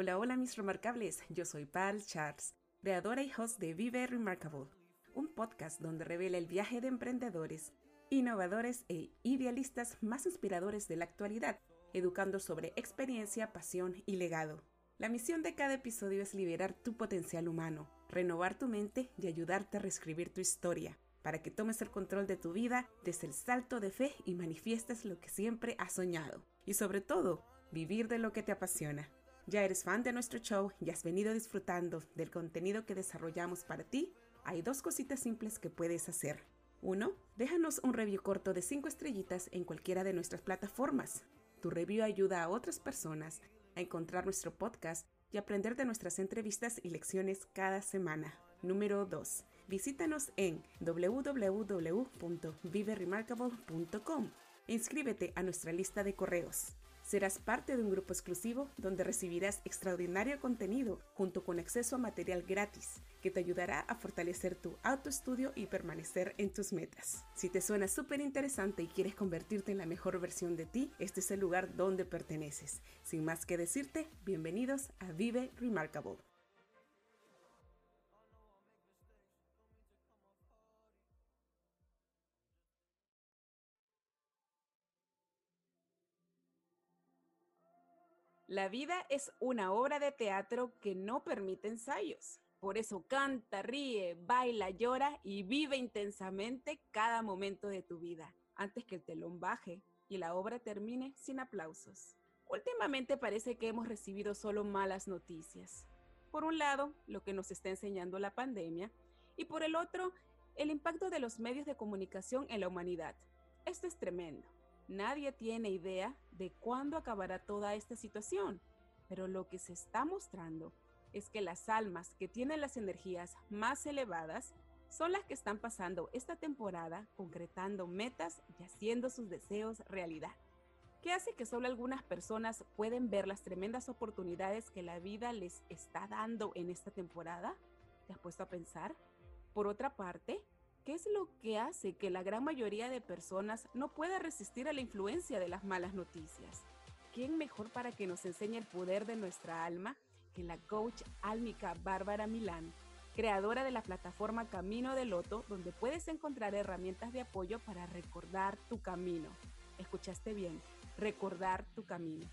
Hola, hola mis remarcables, yo soy Pal Charles, creadora y host de Vive Remarkable, un podcast donde revela el viaje de emprendedores, innovadores e idealistas más inspiradores de la actualidad, educando sobre experiencia, pasión y legado. La misión de cada episodio es liberar tu potencial humano, renovar tu mente y ayudarte a reescribir tu historia, para que tomes el control de tu vida desde el salto de fe y manifiestes lo que siempre has soñado. Y sobre todo, vivir de lo que te apasiona. Ya eres fan de nuestro show y has venido disfrutando del contenido que desarrollamos para ti, hay dos cositas simples que puedes hacer. Uno, déjanos un review corto de 5 estrellitas en cualquiera de nuestras plataformas. Tu review ayuda a otras personas a encontrar nuestro podcast y aprender de nuestras entrevistas y lecciones cada semana. Número 2. Visítanos en www.viveremarkable.com inscríbete a nuestra lista de correos. Serás parte de un grupo exclusivo donde recibirás extraordinario contenido junto con acceso a material gratis que te ayudará a fortalecer tu autoestudio y permanecer en tus metas. Si te suena súper interesante y quieres convertirte en la mejor versión de ti, este es el lugar donde perteneces. Sin más que decirte, bienvenidos a Vive Remarkable. La vida es una obra de teatro que no permite ensayos. Por eso canta, ríe, baila, llora y vive intensamente cada momento de tu vida, antes que el telón baje y la obra termine sin aplausos. Últimamente parece que hemos recibido solo malas noticias. Por un lado, lo que nos está enseñando la pandemia, y por el otro, el impacto de los medios de comunicación en la humanidad. Esto es tremendo. Nadie tiene idea de cuándo acabará toda esta situación, pero lo que se está mostrando es que las almas que tienen las energías más elevadas son las que están pasando esta temporada concretando metas y haciendo sus deseos realidad. ¿Qué hace que solo algunas personas pueden ver las tremendas oportunidades que la vida les está dando en esta temporada? ¿Te has puesto a pensar? Por otra parte, ¿Qué es lo que hace que la gran mayoría de personas no pueda resistir a la influencia de las malas noticias? ¿Quién mejor para que nos enseñe el poder de nuestra alma que la coach álmica Bárbara Milán, creadora de la plataforma Camino de Loto, donde puedes encontrar herramientas de apoyo para recordar tu camino? Escuchaste bien, recordar tu camino.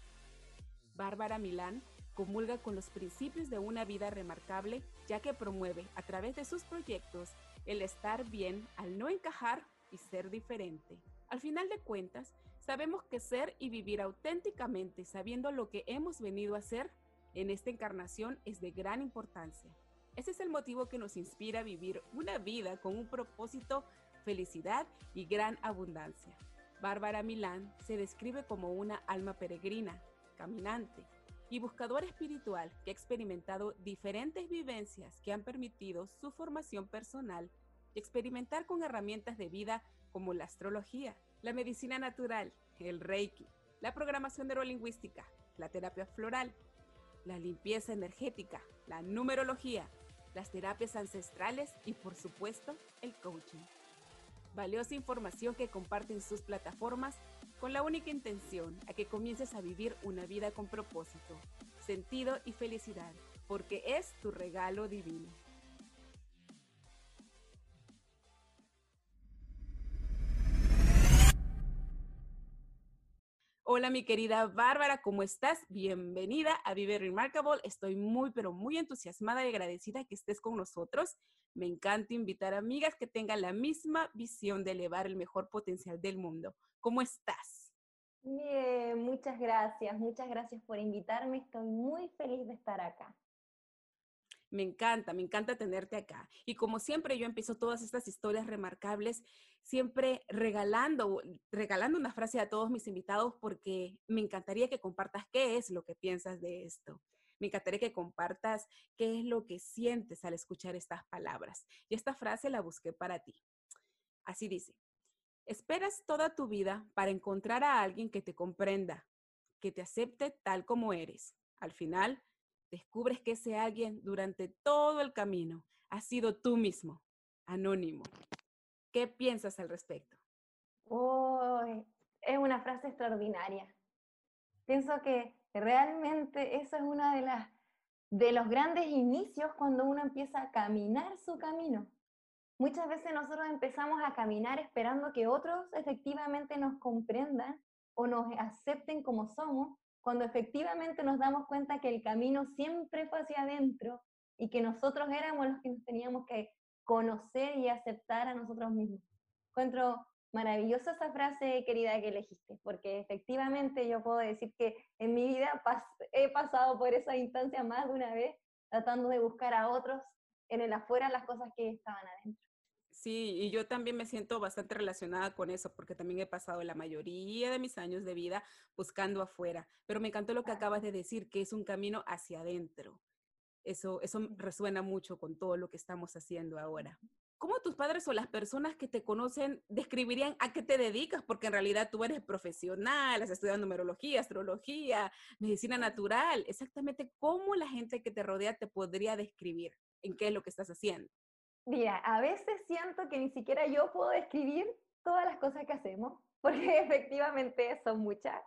Bárbara Milán comulga con los principios de una vida remarcable, ya que promueve a través de sus proyectos el estar bien al no encajar y ser diferente. Al final de cuentas, sabemos que ser y vivir auténticamente sabiendo lo que hemos venido a hacer en esta encarnación es de gran importancia. Ese es el motivo que nos inspira a vivir una vida con un propósito, felicidad y gran abundancia. Bárbara Milán se describe como una alma peregrina, caminante y buscadora espiritual que ha experimentado diferentes vivencias que han permitido su formación personal y experimentar con herramientas de vida como la astrología, la medicina natural, el reiki, la programación neurolingüística, la terapia floral, la limpieza energética, la numerología, las terapias ancestrales y por supuesto el coaching. Valiosa información que comparten sus plataformas con la única intención a que comiences a vivir una vida con propósito, sentido y felicidad, porque es tu regalo divino. Hola mi querida Bárbara, ¿cómo estás? Bienvenida a Vive Remarkable. Estoy muy, pero muy entusiasmada y agradecida que estés con nosotros. Me encanta invitar a amigas que tengan la misma visión de elevar el mejor potencial del mundo. ¿Cómo estás? Bien, muchas gracias. Muchas gracias por invitarme. Estoy muy feliz de estar acá. Me encanta, me encanta tenerte acá. Y como siempre, yo empiezo todas estas historias remarcables siempre regalando, regalando una frase a todos mis invitados porque me encantaría que compartas qué es lo que piensas de esto. Me encantaría que compartas qué es lo que sientes al escuchar estas palabras. Y esta frase la busqué para ti. Así dice, esperas toda tu vida para encontrar a alguien que te comprenda, que te acepte tal como eres. Al final, descubres que ese alguien durante todo el camino ha sido tú mismo, anónimo. ¿Qué piensas al respecto? es una frase extraordinaria. Pienso que realmente esa es una de las de los grandes inicios cuando uno empieza a caminar su camino. Muchas veces nosotros empezamos a caminar esperando que otros efectivamente nos comprendan o nos acepten como somos, cuando efectivamente nos damos cuenta que el camino siempre fue hacia adentro y que nosotros éramos los que nos teníamos que conocer y aceptar a nosotros mismos. Encuentro maravillosa esa frase, querida, que elegiste, porque efectivamente yo puedo decir que en mi vida he pasado por esa instancia más de una vez, tratando de buscar a otros en el afuera las cosas que estaban adentro. Sí, y yo también me siento bastante relacionada con eso, porque también he pasado la mayoría de mis años de vida buscando afuera. Pero me encantó lo que acabas de decir, que es un camino hacia adentro. Eso, eso resuena mucho con todo lo que estamos haciendo ahora. ¿Cómo tus padres o las personas que te conocen describirían a qué te dedicas? Porque en realidad tú eres profesional, has estudiado numerología, astrología, medicina natural. Exactamente cómo la gente que te rodea te podría describir en qué es lo que estás haciendo. Mira, a veces siento que ni siquiera yo puedo describir todas las cosas que hacemos, porque efectivamente son muchas.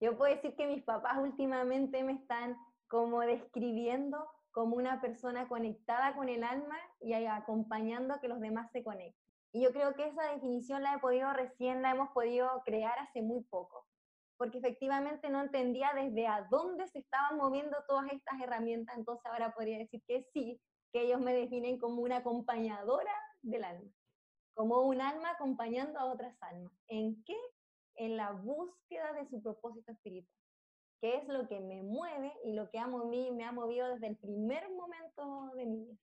Yo puedo decir que mis papás últimamente me están como describiendo como una persona conectada con el alma y acompañando a que los demás se conecten. Y yo creo que esa definición la he podido recién, la hemos podido crear hace muy poco, porque efectivamente no entendía desde a dónde se estaban moviendo todas estas herramientas, entonces ahora podría decir que sí, que ellos me definen como una acompañadora del alma, como un alma acompañando a otras almas. ¿En qué? En la búsqueda de su propósito espiritual, que es lo que me mueve y lo que amo a mí, me ha movido desde el primer momento de mi vida.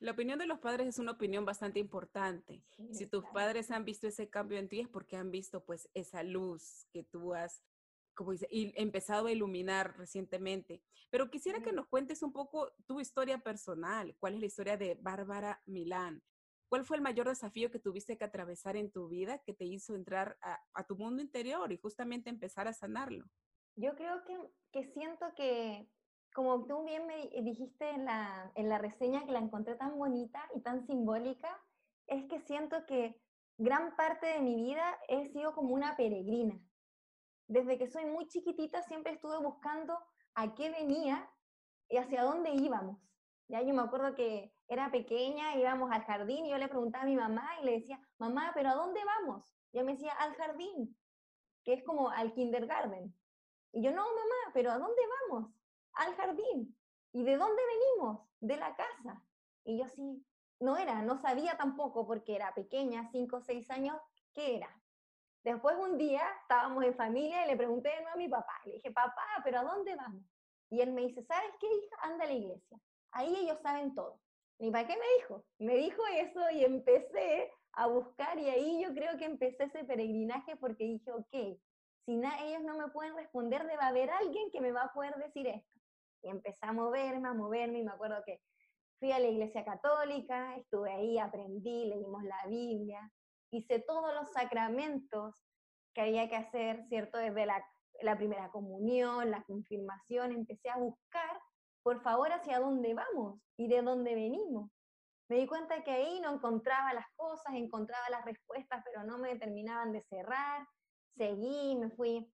La opinión de los padres es una opinión bastante importante. si tus padres han visto ese cambio en ti es porque han visto pues esa luz que tú has como dice, y empezado a iluminar recientemente. Pero quisiera que nos cuentes un poco tu historia personal. ¿Cuál es la historia de Bárbara Milán? ¿Cuál fue el mayor desafío que tuviste que atravesar en tu vida que te hizo entrar a, tu mundo interior y justamente empezar a sanarlo? Yo creo que, que, siento que, como tú bien me dijiste en la, en la reseña que la encontré tan bonita y tan simbólica, es que siento que gran parte de mi vida he sido como una peregrina desde que soy muy chiquitita siempre estuve buscando a qué venía y hacia dónde íbamos. Ya yo me acuerdo que era pequeña, íbamos al jardín y yo le preguntaba a mi mamá y le decía, mamá, ¿pero a dónde vamos? Y ella me decía, al jardín, que es como al kindergarten. Y yo, no, mamá, ¿pero a dónde vamos? Al jardín. ¿Y de dónde venimos? De la casa. Y yo sí, no era, no sabía tampoco porque era pequeña, cinco o seis años, qué era. Después un día estábamos en familia y le pregunté de nuevo a mi papá. Le dije, papá, ¿pero a dónde vamos? Y él me dice, ¿sabes qué, hija? Anda a la iglesia. Ahí ellos saben todo. ¿Y para qué me dijo? Me dijo eso y empecé a buscar y ahí yo creo que empecé ese peregrinaje porque dije, ok, si ellos no me pueden responder, debe haber alguien que me va a poder decir esto. Y empecé a moverme, a moverme y me acuerdo que fui a la iglesia católica, estuve ahí, aprendí, leímos la Biblia, hice todos los sacramentos que había que hacer, ¿cierto? Desde la, la primera comunión, la confirmación, empecé a buscar, por favor, hacia dónde vamos y de dónde venimos. Me di cuenta que ahí no encontraba las cosas, encontraba las respuestas, pero no me terminaban de cerrar. Seguí, me fui.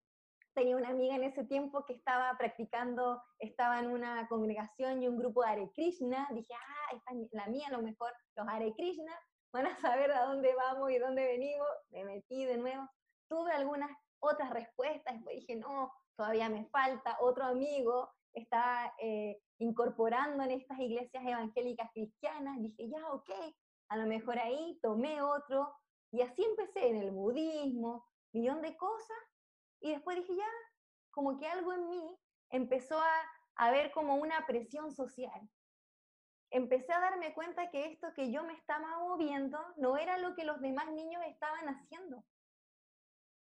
Tenía una amiga en ese tiempo que estaba practicando, estaba en una congregación y un grupo de Hare Krishna. Dije, ah, esta es la mía, a lo mejor los Hare Krishna van a saber a dónde vamos y dónde venimos. Me metí de nuevo. Tuve algunas otras respuestas, y dije, no, todavía me falta. Otro amigo está eh, incorporando en estas iglesias evangélicas cristianas. Dije, ya, ok, a lo mejor ahí tomé otro. Y así empecé en el budismo, millón de cosas. Y después dije, ya, como que algo en mí empezó a, a ver como una presión social empecé a darme cuenta que esto que yo me estaba moviendo no era lo que los demás niños estaban haciendo.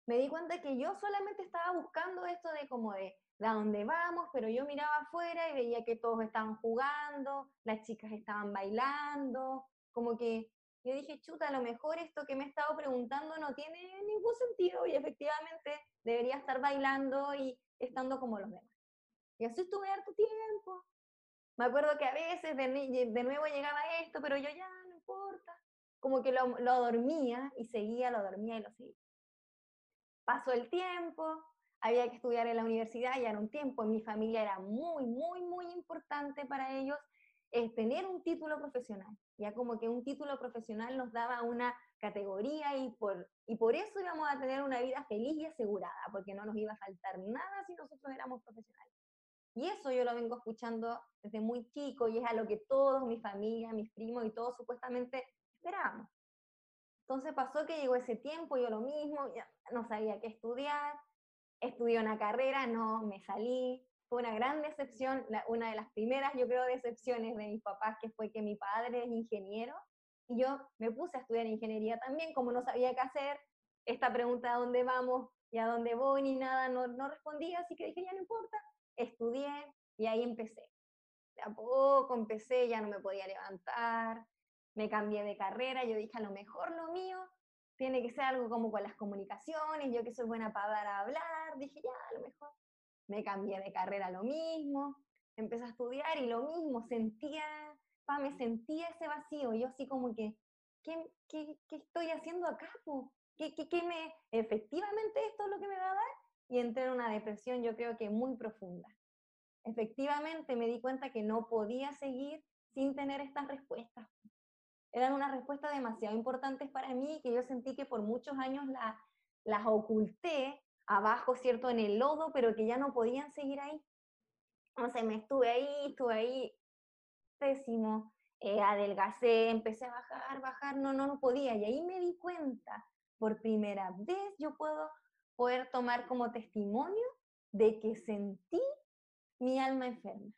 Me di cuenta que yo solamente estaba buscando esto de como de, de a dónde vamos, pero yo miraba afuera y veía que todos estaban jugando, las chicas estaban bailando, como que yo dije, chuta, a lo mejor esto que me he estado preguntando no tiene ningún sentido y efectivamente debería estar bailando y estando como los demás. Y así estuve harto tiempo, me acuerdo que a veces de, nuevo llegaba esto, pero yo ya no importa. Como que lo, lo dormía y seguía, lo dormía y lo seguía. Pasó el tiempo, había que estudiar en la universidad, ya era un tiempo, en mi familia era muy, muy, muy importante para ellos es tener un título profesional. Ya como que un título profesional nos daba una categoría y por, y por eso íbamos a tener una vida feliz y asegurada, porque no nos iba a faltar nada si nosotros éramos profesionales. Y eso yo lo vengo escuchando desde muy chico y es a lo que todos, mi familia, mis primos y todos supuestamente esperábamos. Entonces pasó que llegó ese tiempo, yo lo mismo, ya no sabía qué estudiar, estudié una carrera, no, me salí, fue una gran decepción, una de las primeras, yo creo, decepciones de mis papás, que fue que mi padre es ingeniero, y yo me puse a estudiar ingeniería también, como no sabía qué hacer, esta pregunta, ¿a dónde vamos? y a dónde voy, ni nada, no, no respondía, así que dije, ya no importa, estudié, y ahí empecé. De a poco empecé, ya no me podía levantar, me cambié de carrera, yo dije, a lo mejor lo mío tiene que ser algo como con las comunicaciones, yo que soy buena para hablar, dije, ya, a lo mejor me cambié de carrera lo mismo, empecé a estudiar y lo mismo, sentía, pa, me sentía ese vacío, yo así como que, ¿qué, qué, qué estoy haciendo acá? ¿Qué, qué, ¿Qué, me, efectivamente esto es lo que me va a dar? Y entré en una depresión yo creo que muy profunda. Efectivamente me di cuenta que no podía seguir sin tener estas respuestas. Eran unas respuestas demasiado importantes para mí que yo sentí que por muchos años la, las oculté abajo, ¿cierto? En el lodo, pero que ya no podían seguir ahí. Entonces me estuve ahí, estuve ahí, pésimo, eh, adelgacé, empecé a bajar, bajar, no, no, no podía. Y ahí me di cuenta, por primera vez yo puedo poder tomar como testimonio de que sentí mi alma enferma.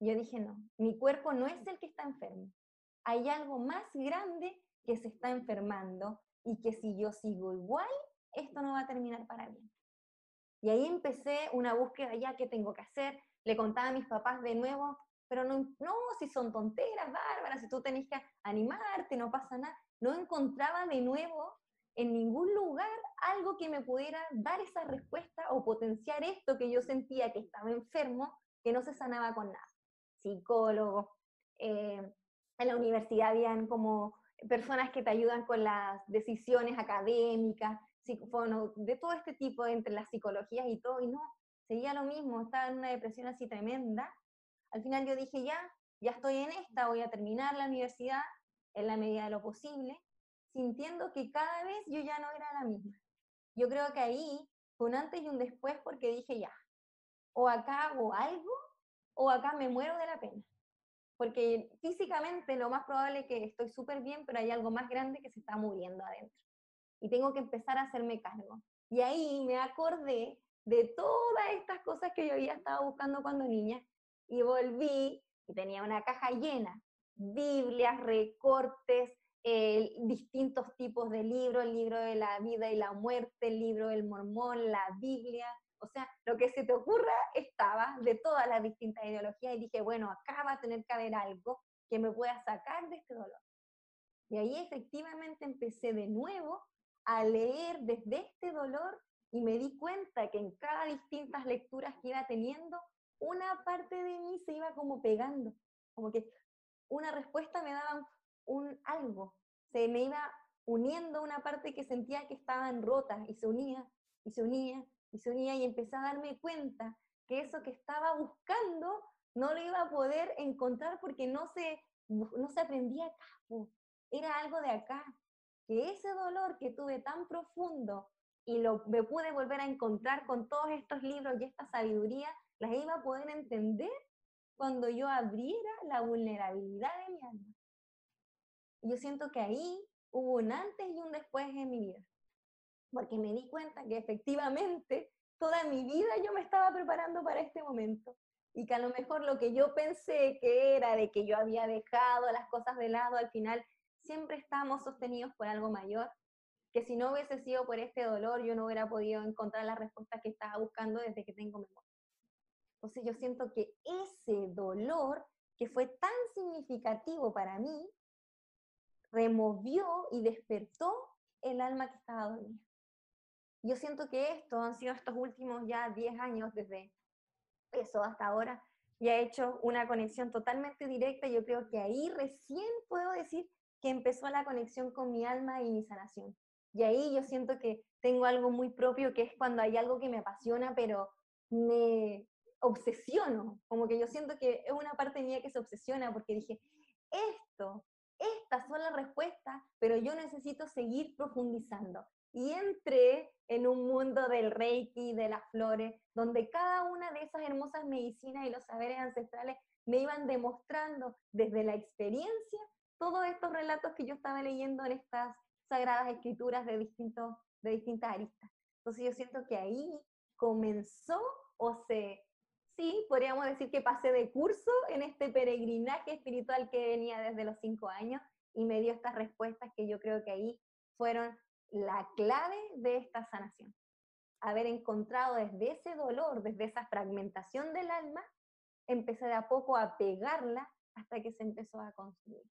Yo dije, no, mi cuerpo no es el que está enfermo. Hay algo más grande que se está enfermando y que si yo sigo igual, esto no va a terminar para bien. Y ahí empecé una búsqueda ya que tengo que hacer. Le contaba a mis papás de nuevo, pero no, no, si son tonteras, bárbaras, si tú tenés que animarte, no pasa nada. No encontraba de nuevo en ningún lugar algo que me pudiera dar esa respuesta o potenciar esto que yo sentía que estaba enfermo, que no se sanaba con nada. Psicólogo, eh, en la universidad habían como personas que te ayudan con las decisiones académicas, bueno, de todo este tipo, entre las psicologías y todo, y no, seguía lo mismo, estaba en una depresión así tremenda. Al final yo dije, ya, ya estoy en esta, voy a terminar la universidad en la medida de lo posible, sintiendo que cada vez yo ya no era la misma. Yo creo que ahí fue un antes y un después porque dije, ya, o acá hago algo, o acá me muero de la pena. Porque físicamente lo más probable es que estoy súper bien, pero hay algo más grande que se está muriendo adentro y tengo que empezar a hacerme cargo. Y ahí me acordé de todas estas cosas que yo había estado buscando cuando niña y volví y tenía una caja llena, Biblias, recortes, eh, distintos tipos de libros, el libro de la vida y la muerte, el libro del mormón, la Biblia, o sea, lo que se te ocurra estaba de todas las distintas ideologías y dije, bueno, acá va a tener que haber algo que me pueda sacar de este dolor. Y ahí efectivamente empecé de nuevo a leer desde este dolor y me di cuenta que en cada distintas lecturas que iba teniendo, una parte de mí se iba como pegando, como que una respuesta me daba algo, se me iba uniendo una parte que sentía que estaban rotas y se unía y se unía y se unía y empecé a darme cuenta que eso que estaba buscando no lo iba a poder encontrar porque no se, no se aprendía acá, era algo de acá, que ese dolor que tuve tan profundo y lo, me pude volver a encontrar con todos estos libros y esta sabiduría, las iba a poder entender cuando yo abriera la vulnerabilidad de mi alma. Yo siento que ahí hubo un antes y un después en mi vida, porque me di cuenta que efectivamente toda mi vida yo me estaba preparando para este momento y que a lo mejor lo que yo pensé que era de que yo había dejado las cosas de lado, al final siempre estamos sostenidos por algo mayor, que si no hubiese sido por este dolor, yo no hubiera podido encontrar la respuesta que estaba buscando desde que tengo memoria. Entonces yo siento que ese dolor, que fue tan significativo para mí, removió y despertó el alma que estaba dormida. Yo siento que esto han sido estos últimos ya 10 años desde eso hasta ahora, y ha hecho una conexión totalmente directa. Yo creo que ahí recién puedo decir que empezó la conexión con mi alma y mi sanación. Y ahí yo siento que tengo algo muy propio, que es cuando hay algo que me apasiona, pero me obsesiono, como que yo siento que es una parte mía que se obsesiona porque dije, esto, estas son las respuestas, pero yo necesito seguir profundizando. Y entré en un mundo del reiki, de las flores, donde cada una de esas hermosas medicinas y los saberes ancestrales me iban demostrando desde la experiencia todos estos relatos que yo estaba leyendo en estas sagradas escrituras de, distintos, de distintas aristas. Entonces yo siento que ahí comenzó o se, sí, podríamos decir que pasé de curso en este peregrinaje espiritual que venía desde los cinco años y me dio estas respuestas que yo creo que ahí fueron la clave de esta sanación. Haber encontrado desde ese dolor, desde esa fragmentación del alma, empecé de a poco a pegarla hasta que se empezó a construir.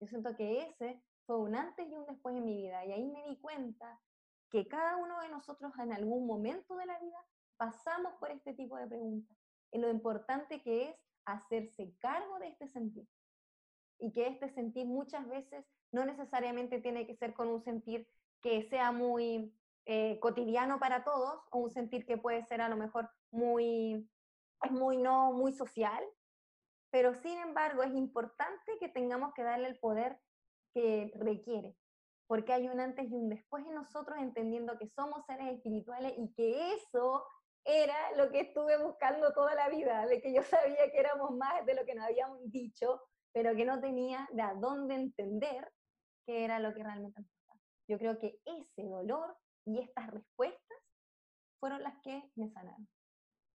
Yo siento que ese fue un antes y un después en mi vida y ahí me di cuenta que cada uno de nosotros en algún momento de la vida pasamos por este tipo de preguntas. Y lo importante que es hacerse cargo de este sentir. Y que este sentir muchas veces no necesariamente tiene que ser con un sentir que sea muy eh, cotidiano para todos o un sentir que puede ser a lo mejor muy, muy no muy social, pero sin embargo es importante que tengamos que darle el poder que requiere, porque hay un antes y un después en nosotros entendiendo que somos seres espirituales y que eso era lo que estuve buscando toda la vida, de que yo sabía que éramos más de lo que nos habíamos dicho, pero que no tenía de a dónde entender qué era lo que realmente importaba. Yo creo que ese dolor y estas respuestas fueron las que me sanaron.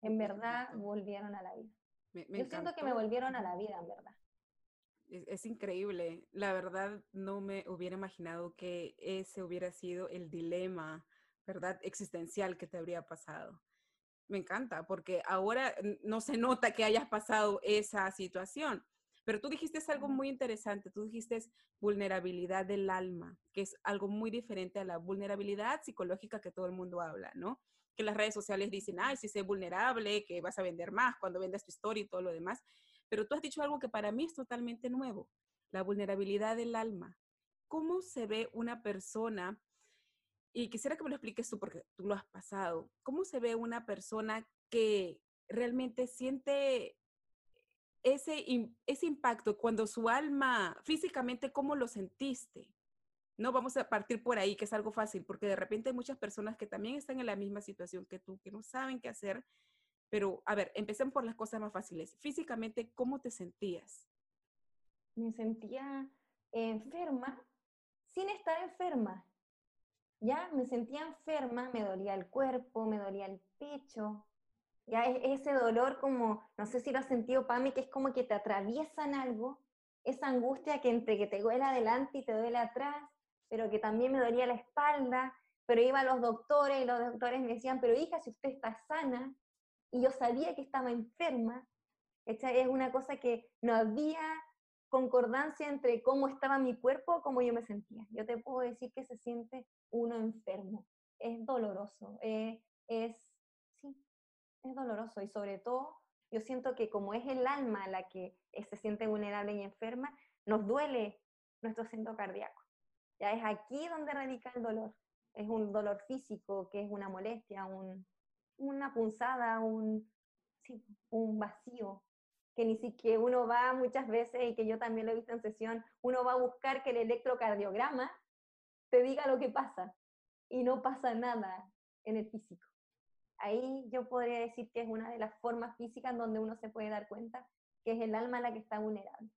En verdad volvieron a la vida. yo siento que me volvieron a la vida, en verdad. Es, increíble. La verdad, no me hubiera imaginado que ese hubiera sido el dilema, ¿verdad? Existencial que te habría pasado. Me encanta, porque ahora no se nota que hayas pasado esa situación. Pero tú dijiste algo muy interesante, tú dijiste vulnerabilidad del alma, que es algo muy diferente a la vulnerabilidad psicológica que todo el mundo habla, ¿no? Que las redes sociales dicen, ay, si sé vulnerable, que vas a vender más cuando vendas tu historia y todo lo demás. Pero tú has dicho algo que para mí es totalmente nuevo, la vulnerabilidad del alma. ¿Cómo se ve una persona? Y quisiera que me lo expliques tú porque tú lo has pasado. ¿Cómo se ve una persona que realmente siente ese, ese impacto cuando su alma, físicamente, cómo lo sentiste? No vamos a partir por ahí, que es algo fácil, porque de repente hay muchas personas que también están en la misma situación que tú, que no saben qué hacer pero, a ver, empecemos por las cosas más fáciles. Físicamente, ¿cómo te sentías? Me sentía enferma sin estar enferma. Ya me sentía enferma, me dolía el cuerpo, me dolía el pecho. Ya ese dolor como, no sé si lo has sentido, Pami, que es como que te atraviesan algo, esa angustia que entre que te duele adelante y te duele atrás, pero que también me dolía la espalda, pero iba a los doctores y los doctores me decían, pero hija, si usted está sana, y yo sabía que estaba enferma, es una cosa que no había concordancia entre cómo estaba mi cuerpo o cómo yo me sentía. Yo te puedo decir que se siente uno enfermo, es doloroso, eh, es, es doloroso y sobre todo yo siento que como es el alma la que eh, se siente vulnerable y enferma, nos duele nuestro centro cardíaco. Ya es aquí donde radica el dolor. Es un dolor físico, que es una molestia, un, una punzada, un, un vacío, que ni siquiera uno va muchas veces, y que yo también lo he visto en sesión, uno va a buscar que el electrocardiograma te diga lo que pasa, y no pasa nada en el físico. Ahí yo podría decir que es una de las formas físicas donde uno se puede dar cuenta que es el alma la que está vulnerable.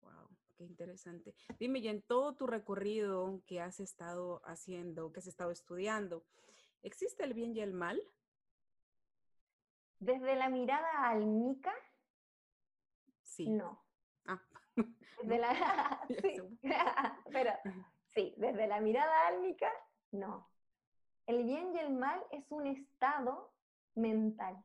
Wow, qué interesante. Dime, y en todo tu recorrido que has estado haciendo, que has estado estudiando, ¿Existe el bien y el mal? Desde la mirada almica, sí. No. Ah. Desde la, sí, pero sí, desde la mirada álmica, no. El bien y el mal es un estado mental.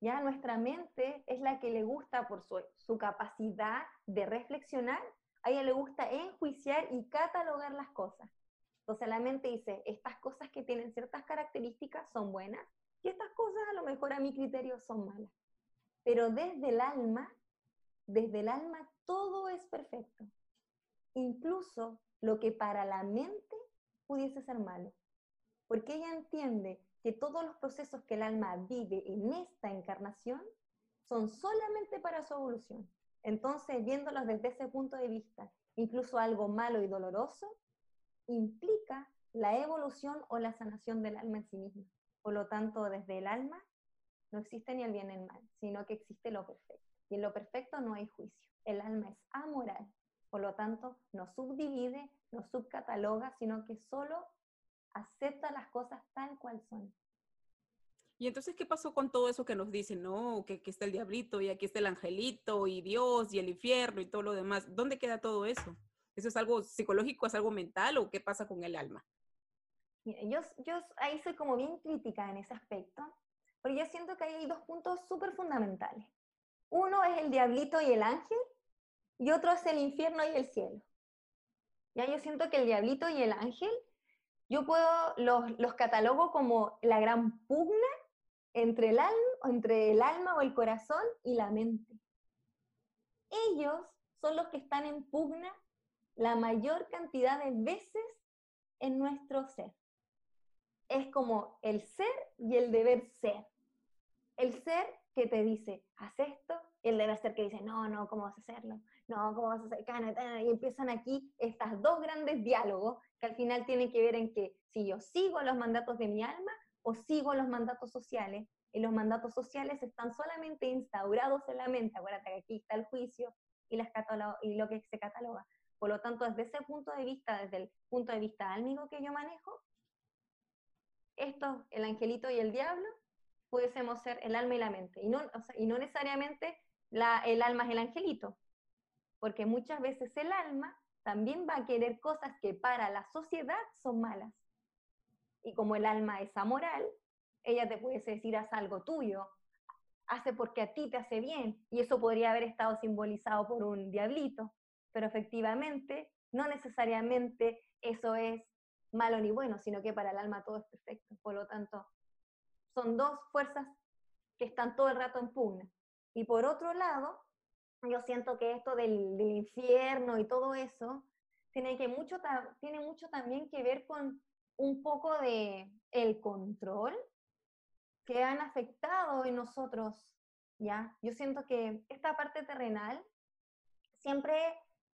Ya nuestra mente es la que le gusta por su, su capacidad de reflexionar, a ella le gusta enjuiciar y catalogar las cosas. Entonces la mente dice, estas cosas que tienen ciertas características son buenas y estas cosas a lo mejor a mi criterio son malas. Pero desde el alma, desde el alma todo es perfecto. Incluso lo que para la mente pudiese ser malo, porque ella entiende que todos los procesos que el alma vive en esta encarnación son solamente para su evolución. Entonces, viéndolos desde ese punto de vista, incluso algo malo y doloroso, implica la evolución o la sanación del alma en sí misma. Por lo tanto, desde el alma no existe ni el bien ni el mal, sino que existe lo perfecto. Y en lo perfecto no hay juicio. El alma es amoral. Por lo tanto, no subdivide, no subcataloga, sino que solo acepta las cosas tal cual son. Y entonces, ¿qué pasó con todo eso que nos dicen? No, que aquí está el diablito y aquí está el angelito y Dios y el infierno y todo lo demás. ¿Dónde queda todo eso? ¿Eso es algo psicológico, es algo mental o qué pasa con el alma? yo, yo ahí soy como bien crítica en ese aspecto, porque yo siento que hay dos puntos súper fundamentales. Uno es el diablito y el ángel, y otro es el infierno y el cielo. Ya yo siento que el diablito y el ángel, yo puedo, los, los catalogo como la gran pugna entre el, alma, entre el alma o el corazón y la mente. Ellos son los que están en pugna la mayor cantidad de veces en nuestro ser. Es como el ser y el deber ser. El ser que te dice, haz esto, y el deber ser que dice, no, no, ¿cómo vas a hacerlo? No, ¿cómo vas a hacer? Y empiezan aquí estas dos grandes diálogos que al final tienen que ver en que si yo sigo los mandatos de mi alma o sigo los mandatos sociales, y los mandatos sociales están solamente instaurados en la mente, acuérdate que aquí está el juicio y, las y lo que se cataloga. Por lo tanto, desde ese punto de vista, desde el punto de vista álmico que yo manejo, esto, el angelito y el diablo, pudiésemos ser el alma y la mente. Y no, y no necesariamente el alma es el angelito, porque muchas veces el alma también va a querer cosas que para la sociedad son malas. Y como el alma es amoral, ella te puede decir, haz algo tuyo, hace porque a ti te hace bien, y eso podría haber estado simbolizado por un diablito, pero efectivamente no necesariamente eso es malo ni bueno, sino que para el alma todo es perfecto. Por lo tanto, son dos fuerzas que están todo el rato en pugna. Y por otro lado, yo siento que esto del, infierno y todo eso tiene, que mucho, tiene mucho también que ver con un poco de el control que han afectado en nosotros, ¿ya? Yo siento que esta parte terrenal siempre,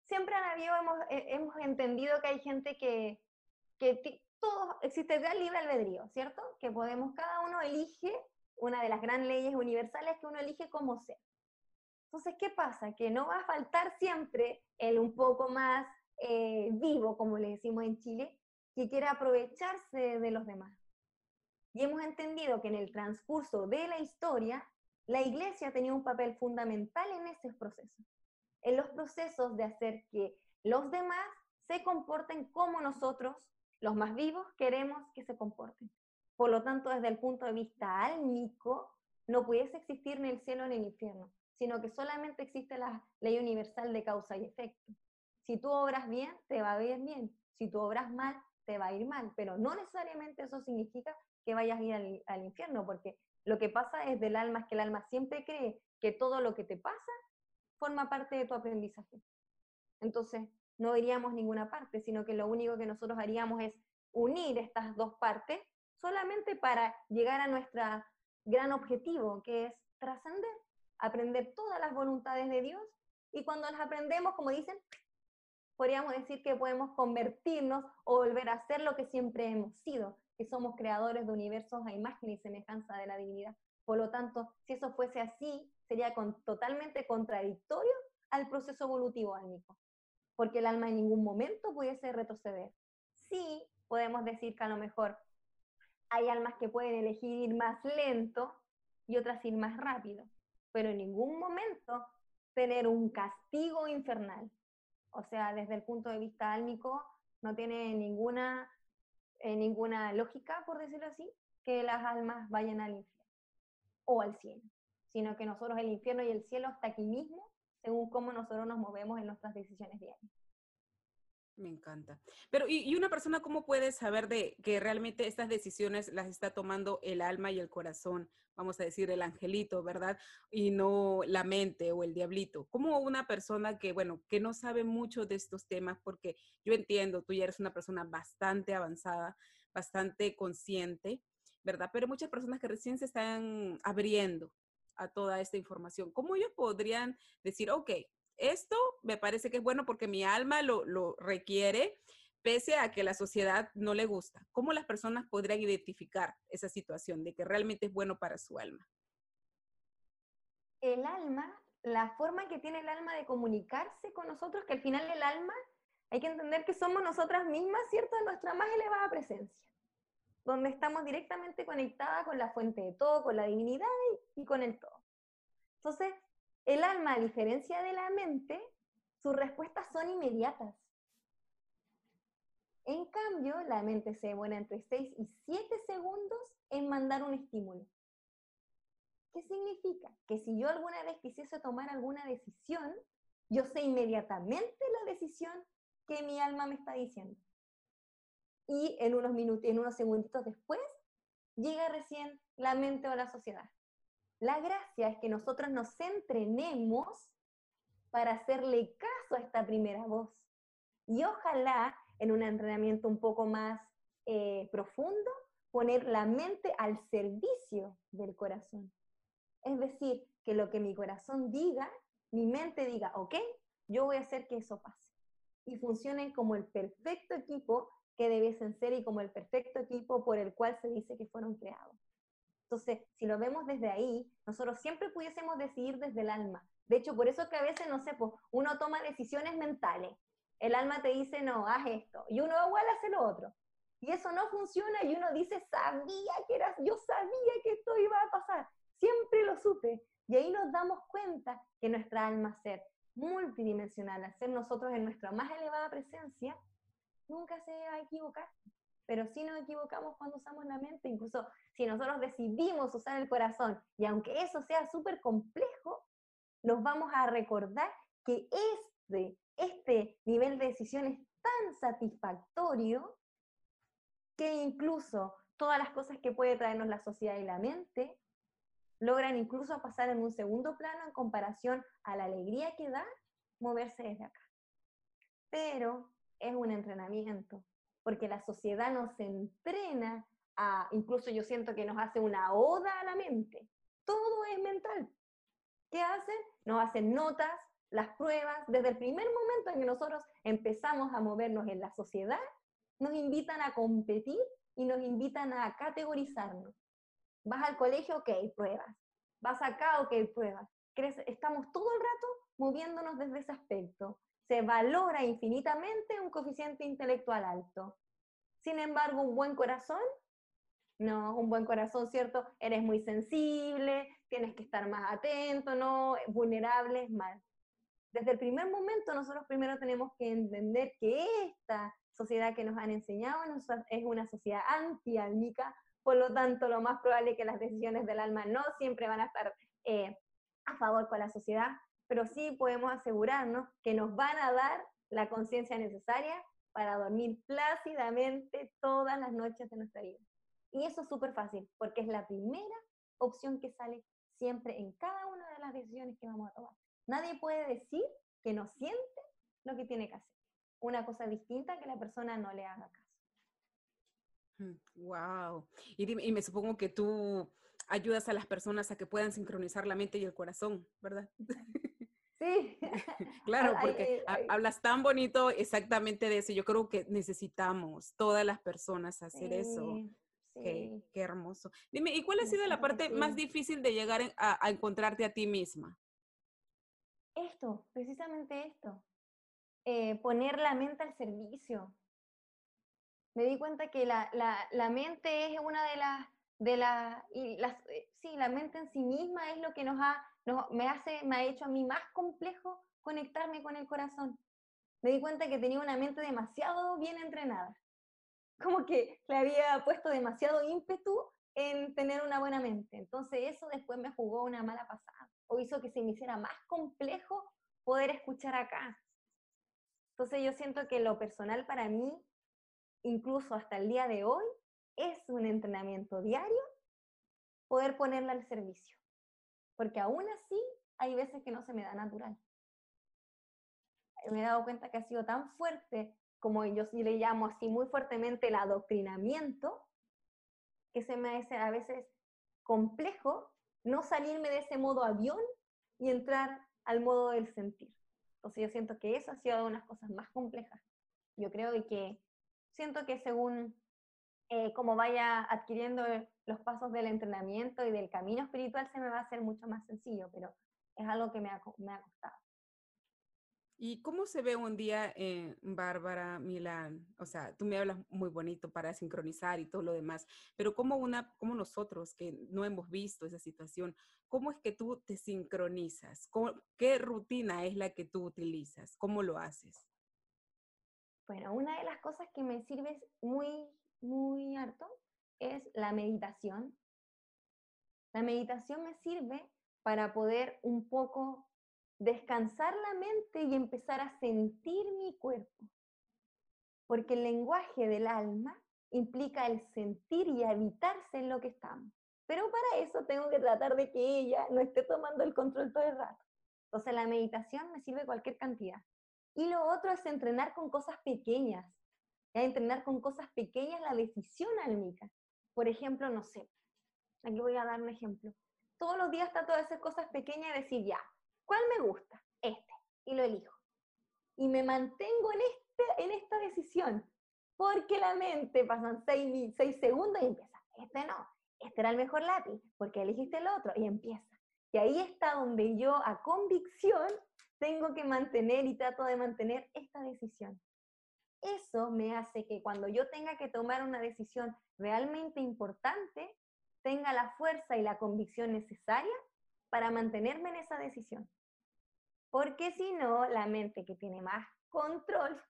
siempre han habido, hemos, hemos entendido que hay gente que, que todo, existe el libre albedrío, ¿cierto? Que podemos, cada uno elige una de las grandes leyes universales que uno elige como ser. Entonces, ¿qué pasa? Que no va a faltar siempre el un poco más eh, vivo, como le decimos en Chile, que quiere aprovecharse de los demás. Y hemos entendido que en el transcurso de la historia, la iglesia tenía un papel fundamental en ese proceso, en los procesos de hacer que los demás se comporten como nosotros los más vivos queremos que se comporten. Por lo tanto, desde el punto de vista álmico, no pudiese existir ni el cielo ni el infierno, sino que solamente existe la ley universal de causa y efecto. Si tú obras bien, te va a ir bien. Si tú obras mal, te va a ir mal. Pero no necesariamente eso significa que vayas a ir al, infierno, porque lo que pasa es del alma es que el alma siempre cree que todo lo que te pasa forma parte de tu aprendizaje. Entonces, no iríamos ninguna parte, sino que lo único que nosotros haríamos es unir estas dos partes solamente para llegar a nuestro gran objetivo, que es trascender, aprender todas las voluntades de Dios y cuando las aprendemos, como dicen, podríamos decir que podemos convertirnos o volver a ser lo que siempre hemos sido, que somos creadores de universos a imagen y semejanza de la divinidad. Por lo tanto, si eso fuese así, sería totalmente contradictorio al proceso evolutivo álmico porque el alma en ningún momento pudiese retroceder. Sí, podemos decir que a lo mejor hay almas que pueden elegir ir más lento y otras ir más rápido, pero en ningún momento tener un castigo infernal. O sea, desde el punto de vista álmico, no tiene ninguna, eh, ninguna lógica, por decirlo así, que las almas vayan al infierno o al cielo, sino que nosotros el infierno y el cielo hasta aquí mismo según cómo nosotros nos movemos en nuestras decisiones diarias. Me encanta. Pero, ¿y, una persona cómo puede saber de que realmente estas decisiones las está tomando el alma y el corazón? Vamos a decir el angelito, ¿verdad? Y no la mente o el diablito. ¿Cómo una persona que, bueno, que no sabe mucho de estos temas, porque yo entiendo, tú ya eres una persona bastante avanzada, bastante consciente, ¿verdad? Pero muchas personas que recién se están abriendo a toda esta información, ¿cómo ellos podrían decir, ok, esto me parece que es bueno porque mi alma lo, requiere, pese a que la sociedad no le gusta. ¿Cómo las personas podrían identificar esa situación de que realmente es bueno para su alma? El alma, la forma que tiene el alma de comunicarse con nosotros, que al final el alma, hay que entender que somos nosotras mismas, ¿cierto? Nuestra más elevada presencia, donde estamos directamente conectadas con la fuente de todo, con la divinidad y con el todo. Entonces, el alma, a diferencia de la mente, sus respuestas son inmediatas. En cambio, la mente se demora entre 6 y 7 segundos en mandar un estímulo. ¿Qué significa? Que si yo alguna vez quisiese tomar alguna decisión, yo sé inmediatamente la decisión que mi alma me está diciendo. Y en unos minutos, en unos segunditos después, llega recién la mente o la sociedad. La gracia es que nosotros nos entrenemos para hacerle caso a esta primera voz. Y ojalá en un entrenamiento un poco más eh, profundo, poner la mente al servicio del corazón. Es decir, que lo que mi corazón diga, mi mente diga, ok, yo voy a hacer que eso pase. Y funcionen como el perfecto equipo que debiesen ser y como el perfecto equipo por el cual se dice que fueron creados. Entonces, si lo vemos desde ahí, nosotros siempre pudiésemos decidir desde el alma. De hecho, por eso que a veces, no sé, pues, uno toma decisiones mentales. El alma te dice, no, haz esto. Y uno igual hace lo otro. Y eso no funciona y uno dice, sabía que era, yo sabía que esto iba a pasar. Siempre lo supe. Y ahí nos damos cuenta que nuestra alma ser multidimensional, al ser nosotros en nuestra más elevada presencia, nunca se va a equivocar pero si nos equivocamos cuando usamos la mente, incluso si nosotros decidimos usar el corazón, y aunque eso sea súper complejo, nos vamos a recordar que este, este nivel de decisión es tan satisfactorio que incluso todas las cosas que puede traernos la sociedad y la mente logran incluso pasar en un segundo plano en comparación a la alegría que da moverse desde acá. Pero es un entrenamiento, porque la sociedad nos entrena a, incluso yo siento que nos hace una oda a la mente. Todo es mental. ¿Qué hacen? Nos hacen notas, las pruebas. Desde el primer momento en que nosotros empezamos a movernos en la sociedad, nos invitan a competir y nos invitan a categorizarnos. Vas al colegio, ok, pruebas. Vas acá, ok, pruebas. Estamos todo el rato moviéndonos desde ese aspecto se valora infinitamente un coeficiente intelectual alto. Sin embargo, un buen corazón, no, un buen corazón, ¿cierto? Eres muy sensible, tienes que estar más atento, ¿no? Vulnerable, mal. Desde el primer momento nosotros primero tenemos que entender que esta sociedad que nos han enseñado es una sociedad anti-álmica, por lo tanto lo más probable es que las decisiones del alma no siempre van a estar eh, a favor con la sociedad, pero sí podemos asegurarnos que nos van a dar la conciencia necesaria para dormir plácidamente todas las noches de nuestra vida. Y eso es súper fácil, porque es la primera opción que sale siempre en cada una de las decisiones que vamos a tomar. Nadie puede decir que no siente lo que tiene que hacer. Una cosa distinta que la persona no le haga caso. Wow. Mm, y, y me supongo que tú ayudas a las personas a que puedan sincronizar la mente y el corazón, ¿verdad? Sí. claro, porque hablas tan bonito exactamente de eso. Yo creo que necesitamos todas las personas hacer eso. Qué, hermoso. Dime, ¿y cuál ha sido la parte más difícil de llegar a, encontrarte a ti misma? Esto, precisamente esto. Eh, poner la mente al servicio. Me di cuenta que la, la, mente es una de las, de las, y las, eh, sí, la mente en sí misma es lo que nos ha me, hace, me ha hecho a mí más complejo conectarme con el corazón. Me di cuenta que tenía una mente demasiado bien entrenada. Como que le había puesto demasiado ímpetu en tener una buena mente. Entonces eso después me jugó una mala pasada. O hizo que se me hiciera más complejo poder escuchar acá. Entonces yo siento que lo personal para mí, incluso hasta el día de hoy, es un entrenamiento diario poder ponerla al servicio. Porque aún así hay veces que no se me da natural. Me he dado cuenta que ha sido tan fuerte, como yo le llamo así muy fuertemente el adoctrinamiento, que se me hace a veces complejo no salirme de ese modo avión y entrar al modo del sentir. Entonces yo siento que eso ha sido una de las cosas más complejas. Yo creo que siento que según eh, como vaya adquiriendo los pasos del entrenamiento y del camino espiritual, se me va a hacer mucho más sencillo, pero es algo que me ha, me ha costado. ¿Y cómo se ve un día en Bárbara Milán? O sea, tú me hablas muy bonito para sincronizar y todo lo demás, pero como una, como nosotros que no hemos visto esa situación, ¿cómo es que tú te sincronizas? ¿Qué rutina es la que tú utilizas? ¿Cómo lo haces? Bueno, una de las cosas que me sirve muy, muy harto es la meditación. La meditación me sirve para poder un poco descansar la mente y empezar a sentir mi cuerpo. Porque el lenguaje del alma implica el sentir y habitarse en lo que estamos. Pero para eso tengo que tratar de que ella no esté tomando el control todo el rato. Entonces la meditación me sirve cualquier cantidad. Y lo otro es entrenar con cosas pequeñas. Ya entrenar con cosas pequeñas la decisión álmica. Por ejemplo, no sé, aquí voy a dar un ejemplo. Todos los días trato de hacer cosas pequeñas y decir, ya, ¿Cuál me gusta? Este. Y lo elijo. Y me mantengo en, este, en esta decisión. Porque la mente pasan seis, seis segundos y empieza. Este no. Este era el mejor lápiz. Porque elegiste el otro. Y empieza. Y ahí está donde yo a convicción tengo que mantener y trato de mantener esta decisión. Eso me hace que cuando yo tenga que tomar una decisión realmente importante, tenga la fuerza y la convicción necesaria para mantenerme en esa decisión. Porque si no, la mente que tiene más control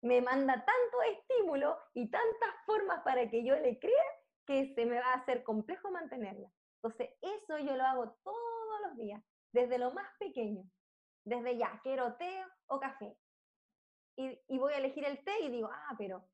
me manda tanto estímulo y tantas formas para que yo le crea que se me va a hacer complejo mantenerla. Entonces, eso yo lo hago todos los días, desde lo más pequeño, desde ya, quiero té o café. Y, y voy a elegir el té y digo, ah, pero,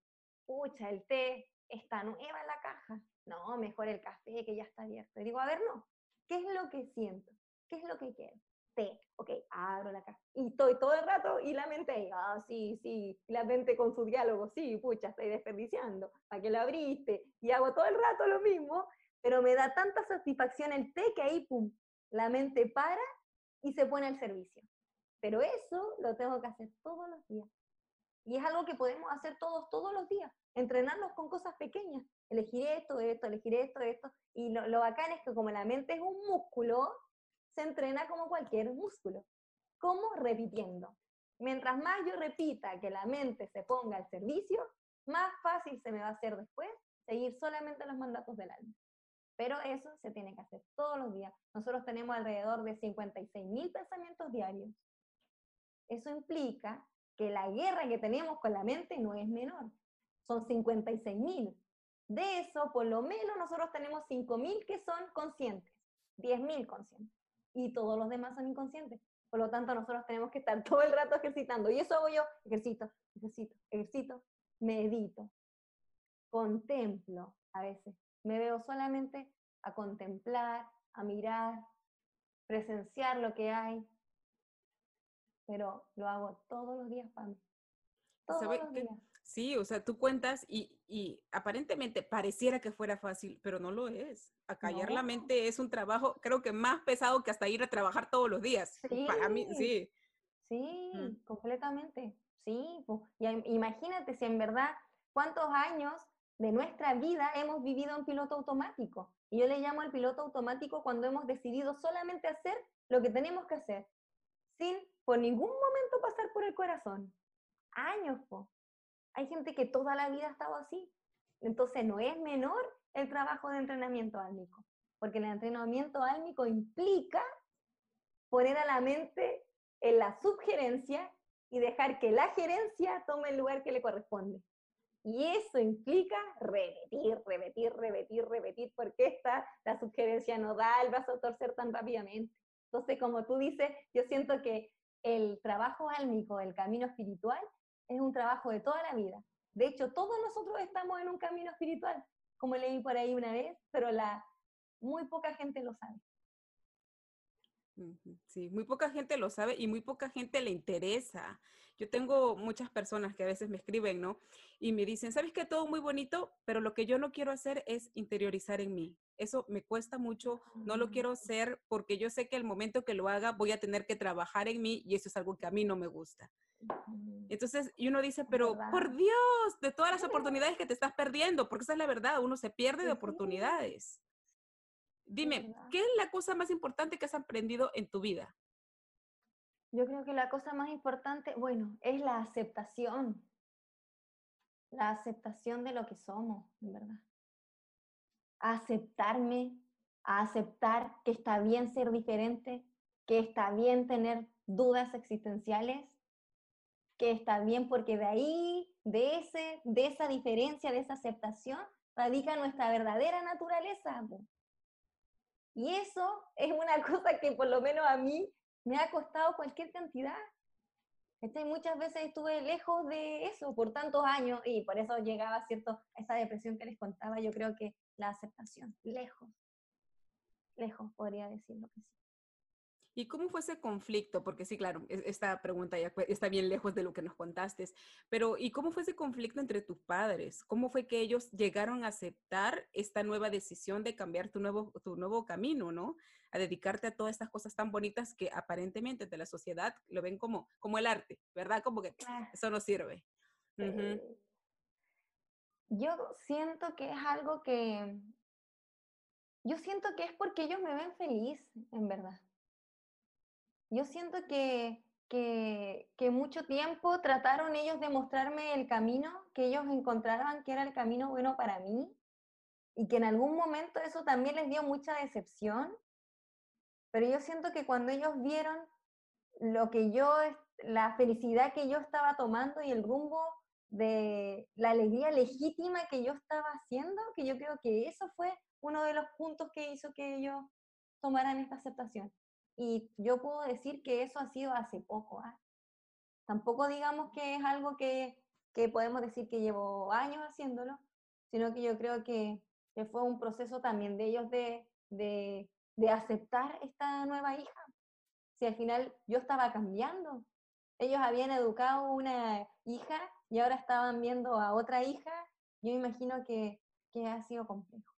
pucha, el té está nueva en la caja. No, mejor el café que ya está abierto. Y digo, a ver, no, ¿qué es lo que siento? ¿Qué es lo que quiero? té, ok, abro la caja. Y estoy todo el rato y la mente, ah, sí, sí, la mente con su diálogo, sí, pucha, estoy desperdiciando, ¿para qué lo abriste? Y hago todo el rato lo mismo, pero me da tanta satisfacción el té que ahí, pum, la mente para y se pone al servicio. Pero eso lo tengo que hacer todos los días. Y es algo que podemos hacer todos, todos los días. Entrenarnos con cosas pequeñas. Elegir esto, esto, elegir esto, esto. Y lo, lo bacán es que como la mente es un músculo, se entrena como cualquier músculo. ¿Cómo? Repitiendo. Mientras más yo repita que la mente se ponga al servicio, más fácil se me va a hacer después seguir solamente los mandatos del alma. Pero eso se tiene que hacer todos los días. Nosotros tenemos alrededor de 56 mil pensamientos diarios. Eso implica que la guerra que tenemos con la mente no es menor. Son 56 mil. De eso, por lo menos nosotros tenemos 5 mil que son conscientes, 10 mil conscientes y todos los demás son inconscientes. Por lo tanto, nosotros tenemos que estar todo el rato ejercitando. Y eso hago yo, ejercito, ejercito, ejercito, medito, contemplo a veces. Me veo solamente a contemplar, a mirar, presenciar lo que hay, pero lo hago todos los días para mí. Todos los días. Sí, o sea, tú cuentas y, y, aparentemente pareciera que fuera fácil, pero no lo es. Acallar la mente es un trabajo, creo que más pesado que hasta ir a trabajar todos los días. Sí. Para mí, sí. Sí, mm. completamente. Sí, y imagínate si en verdad cuántos años de nuestra vida hemos vivido en piloto automático. Y yo le llamo al piloto automático cuando hemos decidido solamente hacer lo que tenemos que hacer, sin por ningún momento pasar por el corazón. Años, po hay gente que toda la vida ha estado así. Entonces no es menor el trabajo de entrenamiento álmico, porque el entrenamiento álmico implica poner a la mente en la subgerencia y dejar que la gerencia tome el lugar que le corresponde. Y eso implica repetir, repetir, repetir, repetir, porque esta, la sugerencia no da el vaso a torcer tan rápidamente. Entonces, como tú dices, yo siento que el trabajo álmico, el camino espiritual, es un trabajo de toda la vida. De hecho, todos nosotros estamos en un camino espiritual, como leí por ahí una vez, pero la, muy poca gente lo sabe. Sí, muy poca gente lo sabe y muy poca gente le interesa. Yo tengo muchas personas que a veces me escriben, ¿no? Y me dicen, ¿sabes qué? Todo muy bonito, pero lo que yo no quiero hacer es interiorizar en mí. Eso me cuesta mucho, no lo quiero hacer porque yo sé que el momento que lo haga voy a tener que trabajar en mí y eso es algo que a mí no me gusta. Entonces, y uno dice, pero por Dios, de todas las oportunidades que te estás perdiendo, porque esa es la verdad, uno se pierde de oportunidades. Dime, ¿qué es la cosa más importante que has aprendido en tu vida? Yo creo que la cosa más importante, bueno, es la aceptación. La aceptación de lo que somos, en verdad. aceptarme, a aceptar que está bien ser diferente, que está bien tener dudas existenciales, que está bien porque de ahí, de, ese, de esa diferencia, de esa aceptación, radica nuestra verdadera naturaleza. Y eso es una cosa que por lo menos a mí me ha costado cualquier cantidad. Este, muchas veces estuve lejos de eso por tantos años y por eso llegaba cierto esa depresión que les contaba. Yo creo que la aceptación, lejos, lejos podría decirlo que. ¿Y cómo fue ese conflicto? Porque sí, claro, esta pregunta ya está bien lejos de lo que nos contaste, pero ¿y cómo fue ese conflicto entre tus padres? ¿Cómo fue que ellos llegaron a aceptar esta nueva decisión de cambiar tu nuevo, tu nuevo camino, ¿no? A dedicarte a todas estas cosas tan bonitas que aparentemente de la sociedad lo ven como, como el arte, ¿verdad? Como que eso no sirve. Yo siento que es algo que, yo siento que es porque ellos me ven feliz, en verdad yo siento que, que, mucho tiempo trataron ellos de mostrarme el camino, que ellos encontraban que era el camino bueno para mí y que en algún momento eso también les dio mucha decepción. Pero yo siento que cuando ellos vieron lo que yo, la felicidad que yo estaba tomando y el rumbo de la alegría legítima que yo estaba haciendo, que yo creo que eso fue uno de los puntos que hizo que ellos tomaran esta aceptación. Y yo puedo decir que eso ha sido hace poco. ¿ah? Tampoco digamos que es algo que, que, podemos decir que llevo años haciéndolo, sino que yo creo que, que fue un proceso también de ellos de, de, de aceptar esta nueva hija. Si al final yo estaba cambiando, ellos habían educado una hija y ahora estaban viendo a otra hija, yo imagino que, que ha sido complejo.